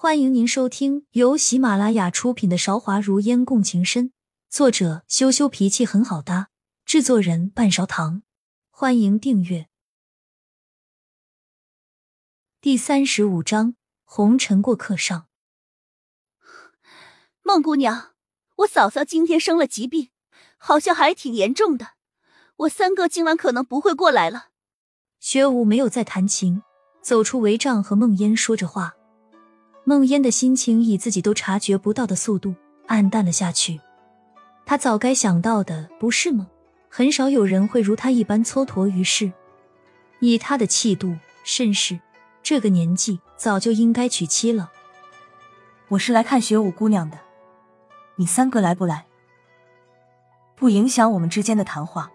欢迎您收听由喜马拉雅出品的《韶华如烟共情深》，作者羞羞脾气很好搭，制作人半勺糖。欢迎订阅。第三十五章：红尘过客上。孟姑娘，我嫂嫂今天生了疾病，好像还挺严重的。我三哥今晚可能不会过来了。学武没有再弹琴，走出帷帐和孟烟说着话。孟烟的心情以自己都察觉不到的速度暗淡了下去。他早该想到的，不是吗？很少有人会如他一般蹉跎于世。以他的气度、甚是，这个年纪早就应该娶妻了。我是来看雪舞姑娘的，你三哥来不来？不影响我们之间的谈话。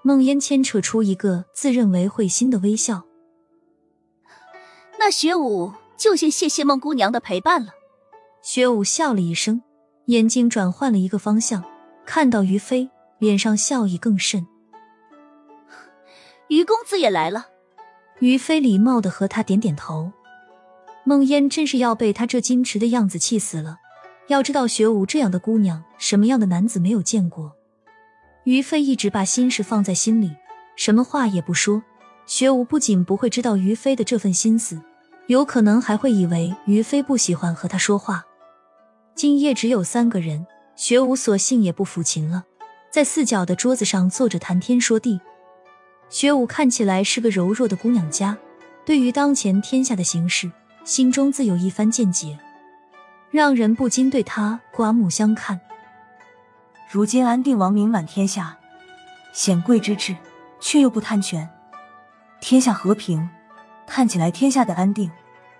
梦烟牵扯出一个自认为会心的微笑。那学武。就先谢谢孟姑娘的陪伴了。薛武笑了一声，眼睛转换了一个方向，看到于飞，脸上笑意更甚。于公子也来了。于飞礼貌的和他点点头。孟烟真是要被他这矜持的样子气死了。要知道，学武这样的姑娘，什么样的男子没有见过？于飞一直把心事放在心里，什么话也不说。学武不仅不会知道于飞的这份心思。有可能还会以为于飞不喜欢和他说话。今夜只有三个人，学武索性也不抚琴了，在四角的桌子上坐着谈天说地。学武看起来是个柔弱的姑娘家，对于当前天下的形势，心中自有一番见解，让人不禁对他刮目相看。如今安定王名满天下，显贵之治，却又不贪权，天下和平。看起来天下的安定，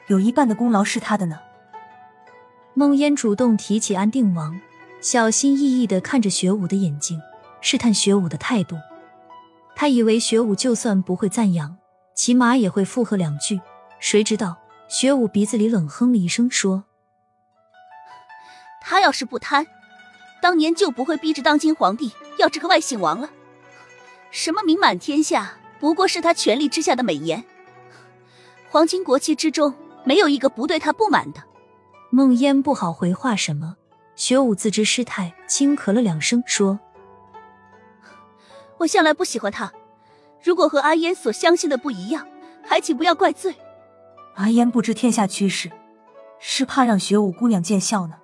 有一半的功劳是他的呢。孟烟主动提起安定王，小心翼翼的看着学武的眼睛，试探学武的态度。他以为学武就算不会赞扬，起码也会附和两句。谁知道学武鼻子里冷哼了一声，说：“他要是不贪，当年就不会逼着当今皇帝要这个外姓王了。什么名满天下，不过是他权力之下的美言。”皇亲国戚之中，没有一个不对他不满的。孟烟不好回话什么，学武自知失态，轻咳了两声，说：“我向来不喜欢他，如果和阿烟所相信的不一样，还请不要怪罪。”阿烟不知天下趋势，是怕让学武姑娘见笑呢。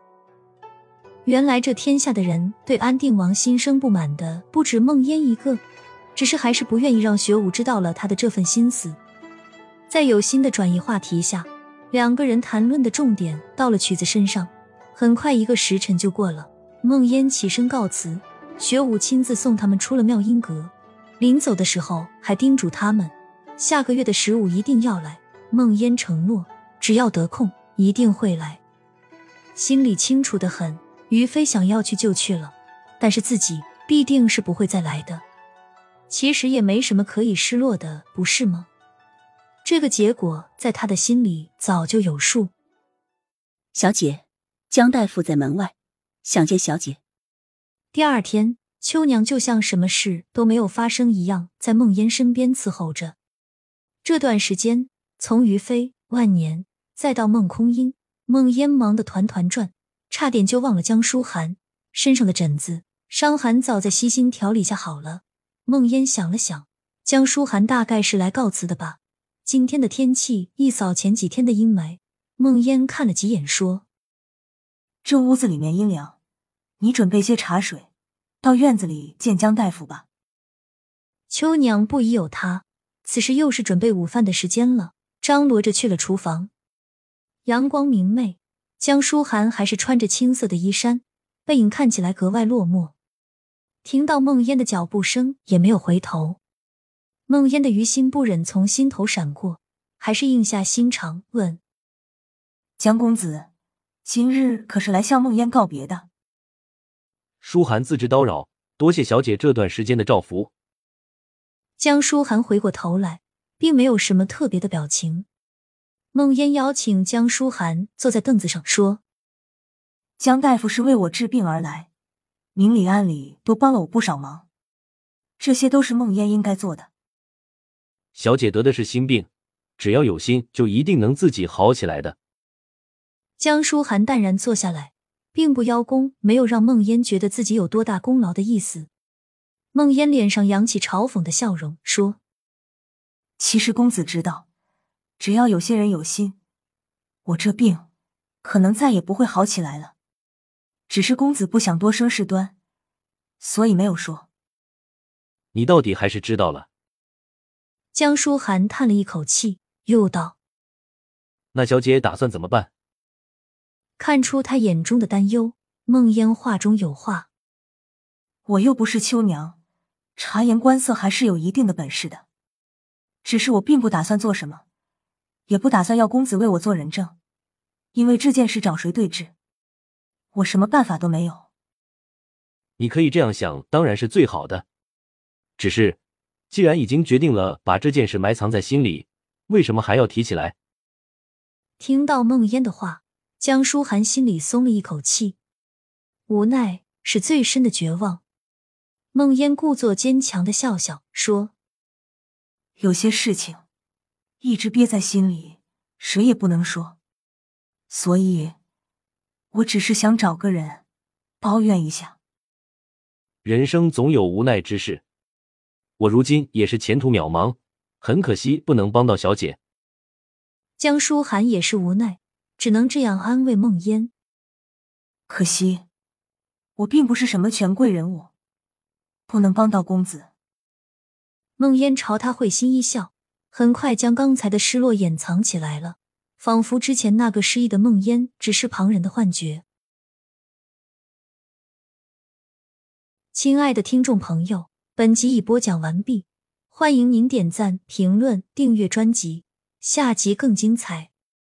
原来这天下的人对安定王心生不满的不止孟烟一个，只是还是不愿意让学武知道了他的这份心思。在有心的转移话题下，两个人谈论的重点到了曲子身上。很快一个时辰就过了，孟烟起身告辞，学武亲自送他们出了妙音阁。临走的时候还叮嘱他们，下个月的十五一定要来。孟烟承诺，只要得空一定会来。心里清楚的很，于飞想要去就去了，但是自己必定是不会再来的。其实也没什么可以失落的，不是吗？这个结果在他的心里早就有数。小姐，江大夫在门外，想见小姐。第二天，秋娘就像什么事都没有发生一样，在孟烟身边伺候着。这段时间，从于飞、万年，再到孟空音，孟烟忙得团团转，差点就忘了江书涵身上的疹子伤寒，早在悉心调理下好了。孟烟想了想，江书涵大概是来告辞的吧。今天的天气一扫前几天的阴霾，孟烟看了几眼，说：“这屋子里面阴凉，你准备些茶水，到院子里见江大夫吧。”秋娘不疑有他，此时又是准备午饭的时间了，张罗着去了厨房。阳光明媚，江书涵还是穿着青色的衣衫，背影看起来格外落寞。听到孟烟的脚步声，也没有回头。孟烟的于心不忍从心头闪过，还是硬下心肠问：“江公子，今日可是来向孟烟告别的？”舒涵自知叨扰，多谢小姐这段时间的照拂。江舒涵回过头来，并没有什么特别的表情。孟烟邀请江舒涵坐在凳子上，说：“江大夫是为我治病而来，明里暗里都帮了我不少忙，这些都是孟烟应该做的。”小姐得的是心病，只要有心，就一定能自己好起来的。江书涵淡然坐下来，并不邀功，没有让孟烟觉得自己有多大功劳的意思。孟烟脸上扬起嘲讽的笑容，说：“其实公子知道，只要有些人有心，我这病可能再也不会好起来了。只是公子不想多生事端，所以没有说。你到底还是知道了。”江书涵叹了一口气，又道：“那小姐打算怎么办？”看出他眼中的担忧，梦烟话中有话：“我又不是秋娘。”察言观色还是有一定的本事的，只是我并不打算做什么，也不打算要公子为我做人证，因为这件事找谁对质，我什么办法都没有。你可以这样想，当然是最好的。只是，既然已经决定了把这件事埋藏在心里，为什么还要提起来？听到孟烟的话，江书涵心里松了一口气，无奈是最深的绝望。孟烟故作坚强的笑笑说：“有些事情一直憋在心里，谁也不能说，所以，我只是想找个人抱怨一下。人生总有无奈之事，我如今也是前途渺茫，很可惜不能帮到小姐。”江书涵也是无奈，只能这样安慰梦烟：“可惜，我并不是什么权贵人物。”不能帮到公子。梦烟朝他会心一笑，很快将刚才的失落掩藏起来了，仿佛之前那个失忆的梦烟只是旁人的幻觉。亲爱的听众朋友，本集已播讲完毕，欢迎您点赞、评论、订阅专辑，下集更精彩。